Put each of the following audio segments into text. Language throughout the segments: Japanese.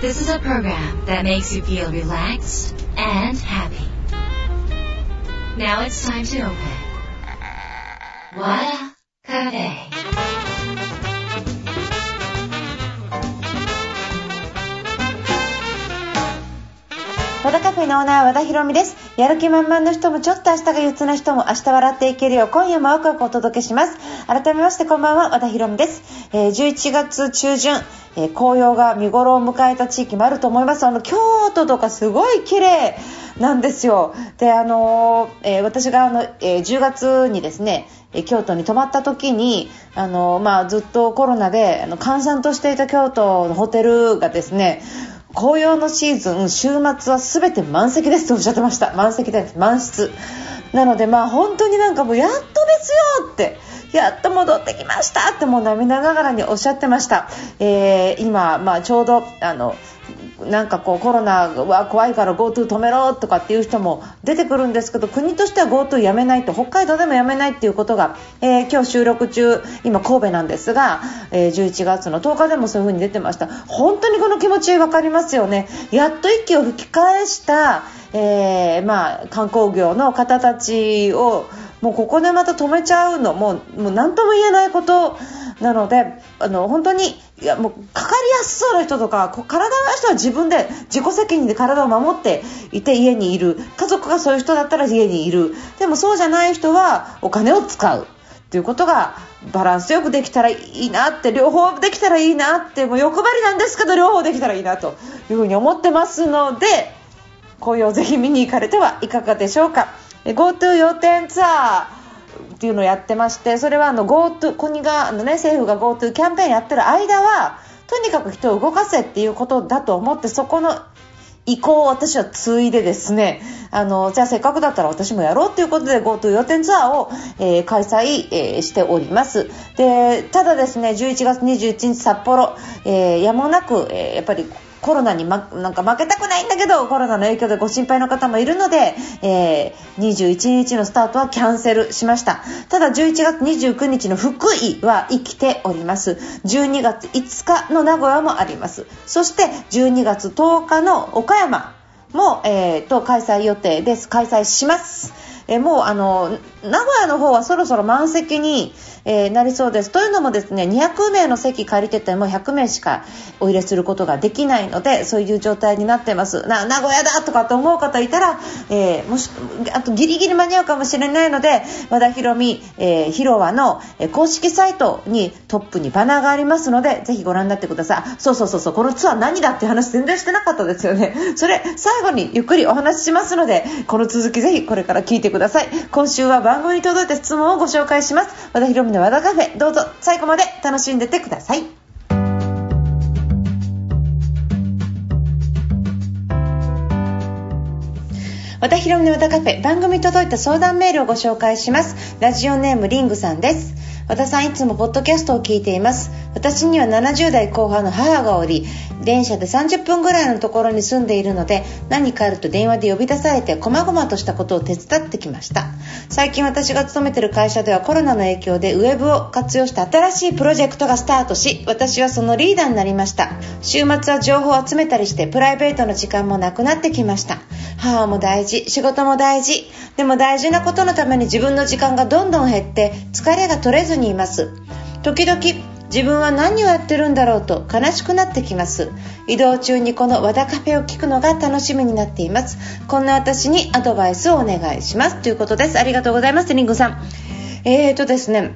This is a program that makes you feel relaxed and happy. Now it's time to open. Wada Cafe. 和田カフェのオーナー和田博美ですやる気満々の人もちょっと明日が憂鬱な人も明日笑っていけるよう今夜もワクワクお届けします改めましてこんばんは和田博美です、えー11月中旬、えー紅葉が見頃を迎えた地域もあると思います。あの京都とかすごい綺麗なんですよ。であのーえー私があの、えー10月にですねえ京都に泊まった時に、あのまあ、ずっとコロナであの閑散としていた京都のホテルがですね紅葉のシーズン週末は全て満席ですとおっしゃってました。満席です。満室。なのでまあ本当になんかもうやっとですよってやっと戻ってきましたってもう涙ながらにおっしゃってました、えー今、まあ、ちょうどあのなんかこうコロナは怖いから GoTo 止めろとかっていう人も出てくるんですけど国としては GoTo やめないと北海道でもやめないっていうことが、えー今日収録中今神戸なんですが、えー11月の10日でもそういう風に出てました。本当にこの気持ち分かりますよね。やっと息を吹き返した、えーまあ、観光業の方たちをもうここでまた止めちゃうのももう何とも言えないことなのであの本当にいやもうかかりやすそうな人とか体の人は自分で自己責任で体を守っていて家にいる。家族がそういう人だったら家にいる。でもそうじゃない人はお金を使う。ということがバランスよくできたらいいなって両方できたらいいなってもう欲張りなんですけど両方できたらいいなというふうに思ってますので紅葉をぜひ見に行かれてはいかがでしょうか。え GoTo 要点ツアー。っていうのをやってましてそれはあの GoTo 国があの、ね、政府が GoTo キャンペーンやってる間はとにかく人を動かせっていうことだと思ってそこの意向を私は継いでですねあのじゃあせっかくだったら私もやろうということで GoTo 予定ツアーを、えー開催、えーしております。でただですね11月21日札幌、えーやもなく、えーやっぱりコロナに、ま、なんか負けたくないんだけどコロナの影響でご心配の方もいるので、えー21日のスタートはキャンセルしました。ただ11月29日の福井は生きております。12月5日の名古屋もあります。そして12月10日の岡山も、えーと開催予定です。開催します。えもうあの名古屋の方はそろそろ満席に、えーなりそうです。というのもですね200名の席借りてても100名しかお入れすることができないのでそういう状態になってます。な名古屋だとかって思う方いたら、えーもしあとギリギリ間に合うかもしれないので和田博美、えー広場のえ公式サイトにトップにバナーがありますのでぜひご覧になってください。あそうそうそうそう。このツアー何だって話全然してなかったですよね。それ最後にゆっくりお話ししますのでこの続きぜひこれから聞いてください。ださい。今週は番組に届いた質問をご紹介します。和田博美の和田カフェ。どうぞ。最後まで楽しんでてください。和田博美の和田カフェ。番組に届いた相談メールをご紹介します。ラジオネームリングさんです。和田さんいつもポッドキャストを聞いています。私には70代後半の母がおり電車で30分ぐらいのところに住んでいるので何かあると電話で呼び出されて細々としたことを手伝ってきました。最近私が勤めている会社ではコロナの影響でウェブを活用した新しいプロジェクトがスタートし私はそのリーダーになりました。週末は情報を集めたりしてプライベートの時間もなくなってきました。母も大事仕事も大事。でも大事なことのために自分の時間がどんどん減って疲れが取れずににいます。時々自分は何をやってるんだろうと悲しくなってきます。移動中にこの和田カフェを聞くのが楽しみになっています。こんな私にアドバイスをお願いします。ということです。ありがとうございます。リンゴさん。えーとですね。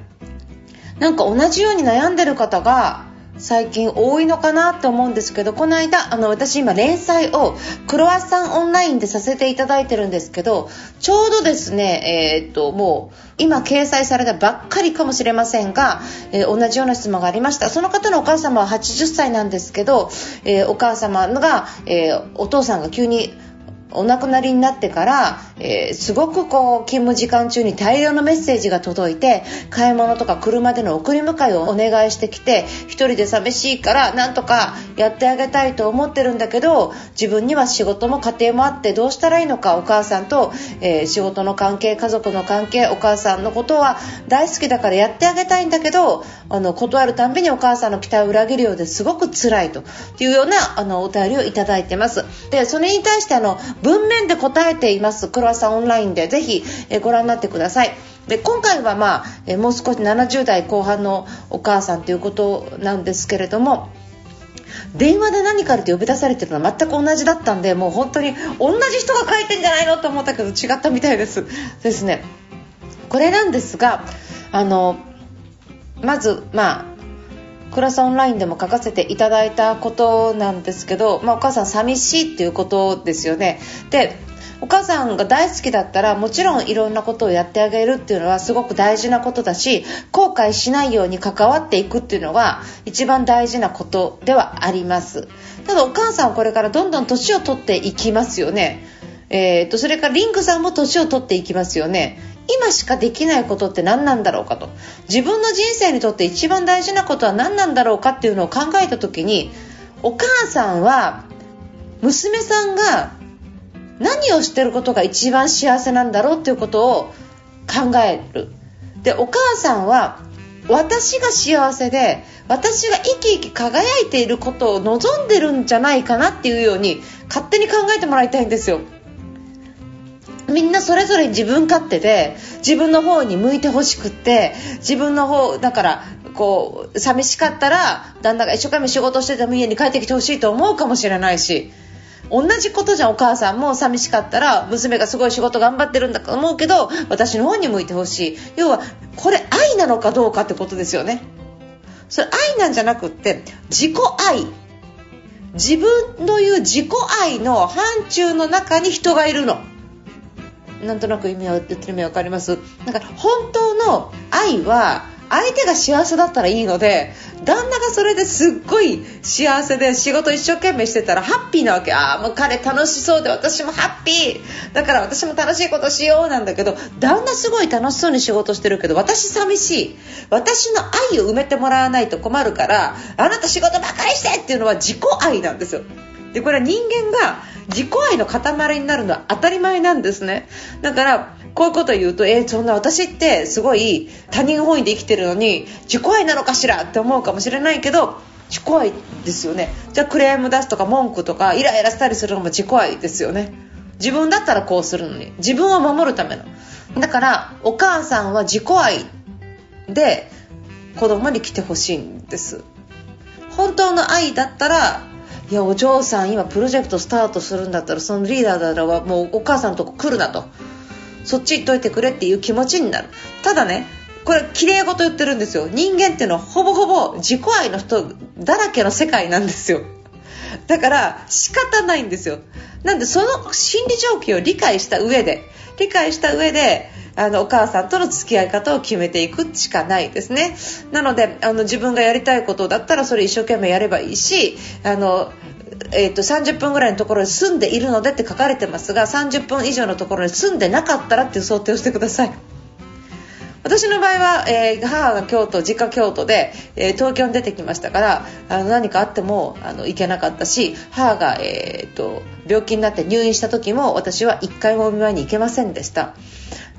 なんか同じように悩んでる方が最近多いのかなって思うんですけどこの間あの私今連載をクロワッサンオンラインでさせていただいてるんですけどちょうどですねえーっともう今掲載されたばっかりかもしれませんが、えー同じような質問がありました。その方のお母様は80歳なんですけど、えーお母様が、えお父さんが急にお亡くなりになってから、えー、すごくこう勤務時間中に大量のメッセージが届いて買い物とか車での送り迎えをお願いしてきて1人で寂しいからなんとかやってあげたいと思ってるんだけど自分には仕事も家庭もあってどうしたらいいのかお母さんと、えー、仕事の関係家族の関係お母さんのことは大好きだからやってあげたいんだけどあの断るたんびにお母さんの期待を裏切るようですごく辛いというようなあのお便りをいただいてます。でそれに対してあの文面で答えています。クロワッサンオンラインで。ぜひ、えご覧になってください。で今回は、まあ、えもう少し70代後半のお母さんということなんですけれども電話で何かって呼び出されてるのは全く同じだったんでもう本当に同じ人が書いてんじゃないのと思ったけど違ったみたいです。ですね。これなんですがあのまずまあクラスオンラインでも書かせていただいたことなんですけど、まあ、お母さん寂しいっていうことですよね。でお母さんが大好きだったらもちろんいろんなことをやってあげるっていうのはすごく大事なことだし後悔しないように関わっていくっていうのが一番大事なことではあります。ただお母さんはこれからどんどん年を取っていきますよね。えーと、それからリンクさんも年を取っていきますよね。今しかできないことって何なんだろうかと。自分の人生にとって一番大事なことは何なんだろうかっていうのを考えた時にお母さんは娘さんが何をしてることが一番幸せなんだろうっていうことを考える。でお母さんは私が幸せで私が生き生き輝いていることを望んでるんじゃないかなっていうように勝手に考えてもらいたいんですよ。みんなそれぞれ自分勝手で自分の方に向いてほしくって自分の方だからこう寂しかったら旦那が一生懸命仕事してても家に帰ってきてほしいと思うかもしれないし同じことじゃんお母さんも。寂しかったら娘がすごい仕事頑張ってるんだと思うけど私の方に向いてほしい。要はこれ愛なのかどうかってことですよね。それ愛なんじゃなくって自己愛。自分の言う自己愛の範疇の中に人がいるの。なんとなく意味は言ってる意味わかります？だから本当の愛は相手が幸せだったらいいので旦那がそれですっごい幸せで仕事一生懸命してたらハッピーなわけ。ああもう彼楽しそうで私もハッピー。だから私も楽しいことしようなんだけど旦那すごい楽しそうに仕事してるけど私寂しい。私の愛を埋めてもらわないと困るからあなた仕事ばかりしてっていうのは自己愛なんですよ。でこれは人間が自己愛の塊になるのは当たり前なんですね。だからこういうこと言うと、えー、そんな私ってすごい他人本位で生きてるのに自己愛なのかしら？って思うかもしれないけど自己愛ですよね。じゃあクレーム出すとか文句とかイライラしたりするのも自己愛ですよね。自分だったらこうするのに。自分を守るための。だからお母さんは自己愛で子供に来てほしいんです。本当の愛だったらいやお嬢さん今プロジェクトスタートするんだったらそのリーダーだったらもうお母さんのとこ来るなと。そっち行っといてくれっていう気持ちになる。ただねこれ綺麗事言ってるんですよ。人間っていうのはほぼほぼ自己愛の人だらけの世界なんですよ。だから仕方ないんですよ。なんでその心理状況を理解した上で理解した上であのお母さんとの付き合い方を決めていくしかないですね。なのであの自分がやりたいことだったらそれ一生懸命やればいいしあのえーと、30分ぐらいのところに住んでいるのでって書かれてますが30分以上のところに住んでなかったらっていう想定をしてください。私の場合は、えー、母が京都実家京都で、えー、東京に出てきましたからあの何かあってもあの行けなかったし母が、えーと、病気になって入院した時も私は1回もお見舞いに行けませんでした。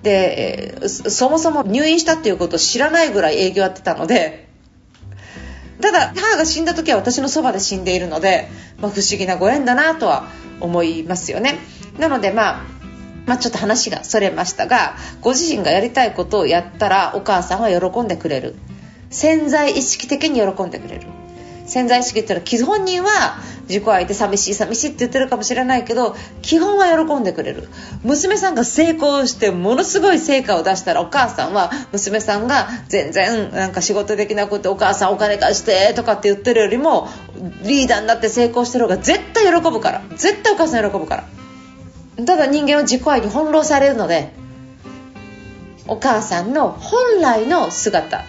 で、そもそも入院したっていうことを知らないぐらい営業やってたのでただ母が死んだ時は私のそばで死んでいるので、まあ、不思議なご縁だなとは思いますよね。なのでまあまあ、ちょっと話がそれましたがご自身がやりたいことをやったらお母さんは喜んでくれる。潜在意識的に喜んでくれる。潜在意識っていうのは基本人は自己愛で寂しい寂しいって言ってるかもしれないけど基本は喜んでくれる。娘さんが成功してものすごい成果を出したらお母さんは娘さんが全然なんか仕事できなくてお母さんお金貸してとかって言ってるよりもリーダーになって成功してる方が絶対喜ぶから。絶対お母さん喜ぶから。ただ人間は自己愛に翻弄されるのでお母さんの本来の姿。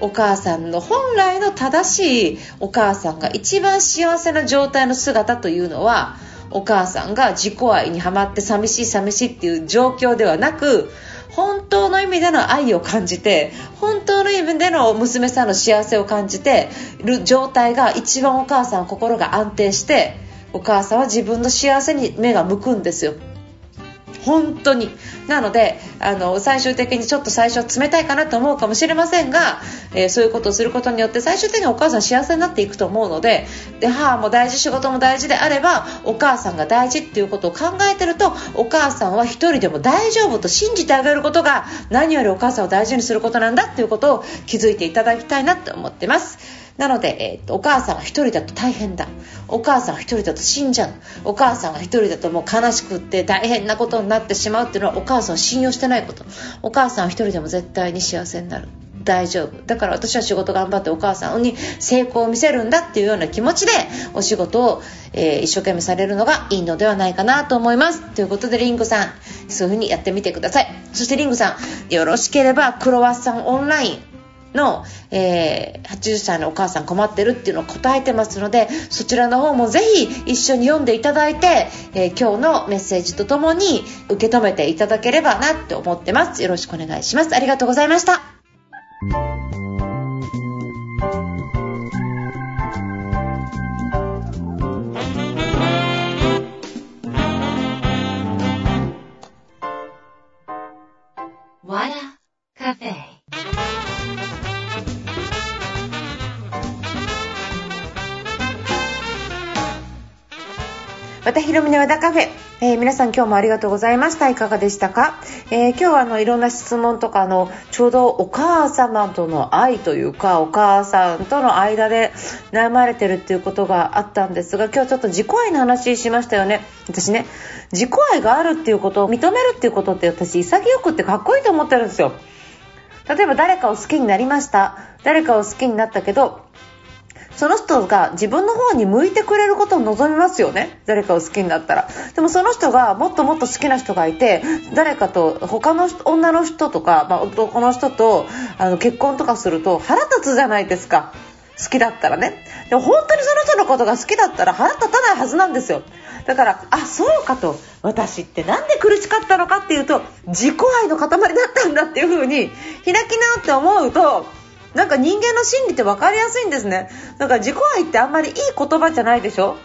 お母さんの本来の正しいお母さんが一番幸せな状態の姿というのはお母さんが自己愛にはまって寂しい寂しいっていう状況ではなく本当の意味での愛を感じて本当の意味での娘さんの幸せを感じてる状態が一番お母さん心が安定してお母さんは自分の幸せに目が向くんですよ。本当になのであの最終的にちょっと最初冷たいかなと思うかもしれませんが、えー、そういうことをすることによって最終的にお母さん幸せになっていくと思うのでで母も大事仕事も大事であればお母さんが大事っていうことを考えてるとお母さんは1人でも大丈夫と信じてあげることが何よりお母さんを大事にすることなんだっていうことを気づいていただきたいなと思ってます。なので、えー、とお母さんが一人だと大変だ。お母さんが一人だと死んじゃう。お母さんが一人だともう悲しくって大変なことになってしまうっていうのはお母さんを信用してないこと。お母さんは一人でも絶対に幸せになる。大丈夫。だから私は仕事頑張ってお母さんに成功を見せるんだっていうような気持ちでお仕事を、えー、一生懸命されるのがいいのではないかなと思います。ということでリングさんそういう風にやってみてください。そしてリングさんよろしければクロワッサンオンラインの、えー、80歳のお母さん困ってるっていうのを答えてますのでそちらの方もぜひ一緒に読んでいただいて、えー、今日のメッセージとともに受け止めていただければなって思ってます。よろしくお願いします。ありがとうございました。またひろみの和田カフェ、えー、皆さん今日もありがとうございました。いかがでしたか、えー、今日はあのいろんな質問とかのちょうどお母様との愛というかお母さんとの間で悩まれてるっていうことがあったんですが今日ちょっと自己愛の話しましたよね。私ね自己愛があるっていうことを認めるっていうことって私潔くってかっこいいと思ってるんですよ。例えば誰かを好きになりました。誰かを好きになったけどその人が自分の方に向いてくれることを望みますよね。誰かを好きになったら。でもその人がもっともっと好きな人がいて誰かと他の女の人とか、まあ、男の人とあの結婚とかすると腹立つじゃないですか。好きだったらね。でも本当にその人のことが好きだったら腹立たないはずなんですよ。だからあそうかと。私ってなんで苦しかったのかっていうと自己愛の塊だったんだっていう風に開き直って思うとなんか人間の心理って分かりやすいんですね。なんか自己愛ってあんまりいい言葉じゃないでしょ？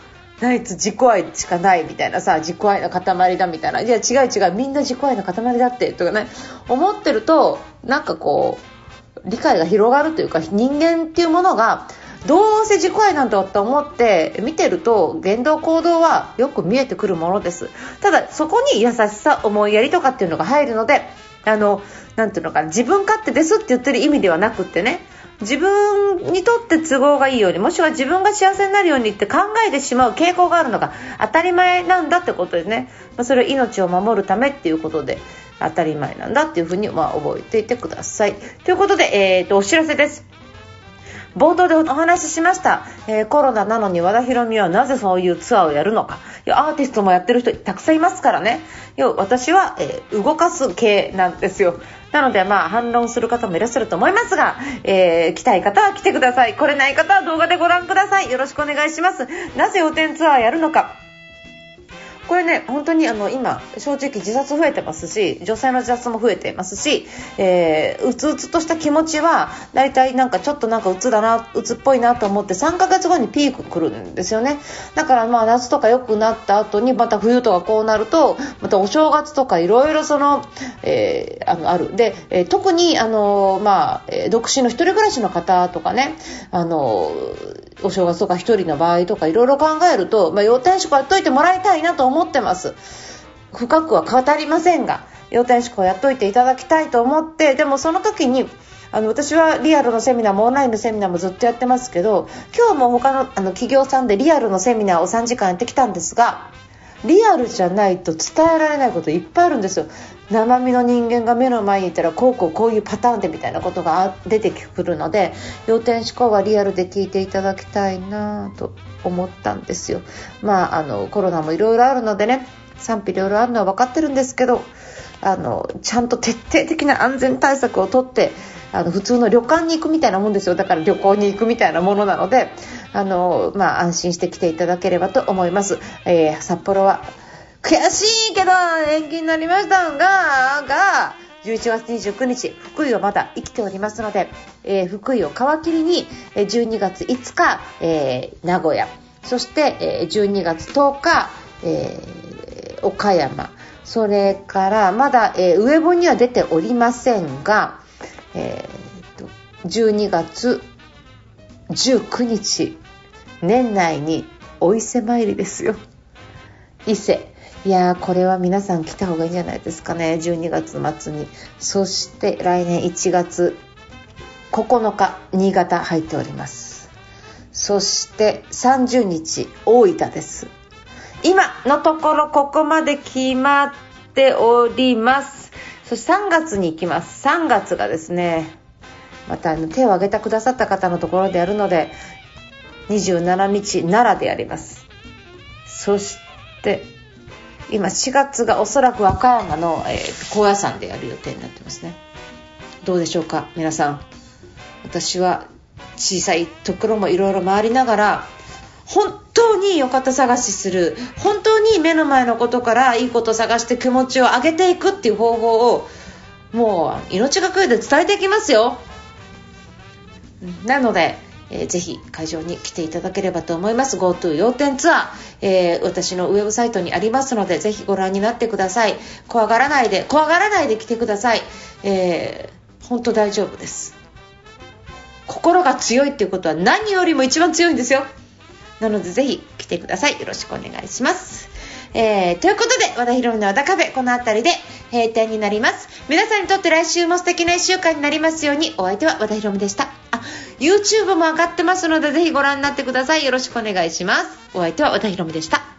あいつ自己愛しかないみたいなさ自己愛の塊だみたいな。いや違う違う。みんな自己愛の塊だってとかね思ってるとなんかこう理解が広がるというか人間っていうものがどうせ自己愛なんだと思って見てると言動行動はよく見えてくるものです。ただそこに優しさ思いやりとかっていうのが入るのであのなんていうのかな自分勝手ですって言ってる意味ではなくってね自分にとって都合がいいようにもしくは自分が幸せになるようにって考えてしまう傾向があるのが当たり前なんだってことですね、まあ、それは命を守るためっていうことで当たり前なんだっていうふうにまあ覚えていてください。ということで、えーとお知らせです。冒頭でお話ししました、えー、コロナなのに和田博美はなぜそういうツアーをやるのか。いやアーティストもやってる人たくさんいますからね。要私は、えー、動かす系なんですよ。なのでまあ反論する方もいらっしゃると思いますが、えー、来たい方は来てください。来れない方は動画でご覧ください。よろしくお願いします。なぜ予定ツアーやるのか。これね本当にあの今正直自殺増えてますし女性の自殺も増えていますし、えー、うつうつとした気持ちは大体なんかちょっとなんかうつだなうつっぽいなと思って3ヶ月後にピーク来るんですよね。だからまあ夏とか良くなった後にまた冬とかこうなるとまたお正月とかいろいろその、えー、あのある。で、えー、特にあのまあ、独身の一人暮らしの方とかねあのお正月とか1人の場合とかいろいろ考えると、まあ、要点宿やっといてもらいたいなと思ってます。深くは語りませんが要点宿をやっといていただきたいと思ってでもその時にあの私はリアルのセミナーもオンラインのセミナーもずっとやってますけど今日も他のあの企業さんでリアルのセミナーを3時間やってきたんですがリアルじゃないと伝えられないこといっぱいあるんですよ。生身の人間が目の前にいたらこうこうこういうパターンでみたいなことが出てくるので要点思考はリアルで聞いていただきたいなと思ったんですよ。まああのコロナもいろいろあるのでね賛否両論あるのは分かってるんですけどあのちゃんと徹底的な安全対策をとってあの普通の旅館に行くみたいなもんですよ。だから旅行に行くみたいなものなのであの、まあ、安心して来ていただければと思います、えー、札幌は悔しいけど延期になりましたがが11月29日福井はまだ生きておりますので、えー、福井を皮切りに12月5日、えー、名古屋。そして、えー、12月10日、えー、岡山。それからまだ、えー、ウェブには出ておりませんが、えー、と12月19日年内にお伊勢参りですよ。伊勢。いやーこれは皆さん来た方がいいんじゃないですかね。12月末に。そして来年1月9日新潟入っております。そして30日大分です。今のところここまで決まっております。そして3月に行きます。3月がですねまたあの手を挙げてくださった方のところでやるので27日奈良でやります。そして今4月がおそらく和歌山の、えー、高野山でやる予定になってますね。どうでしょうか皆さん。私は小さいところもいろいろ回りながら本当に良かった探しする。本当に目の前のことからいいことを探して気持ちを上げていくっていう方法をもう命がけで伝えていきますよ。なのでえー、ぜひ会場に来ていただければと思います。GoTo 要点ツアー、えー、私のウェブサイトにありますのでぜひご覧になってください。怖がらないで怖がらないで来てください、えー、本当大丈夫です。心が強いっていうことは何よりも一番強いんですよ。なのでぜひ来てくださいよろしくお願いしますえー、ということで、和田ヒロミの和田カフェ、この辺りで閉店になります。皆さんにとって来週も素敵な一週間になりますように、お相手は和田ヒロミでした。あ、YouTube も上がってますので、ぜひご覧になってください。よろしくお願いします。お相手は和田ヒロミでした。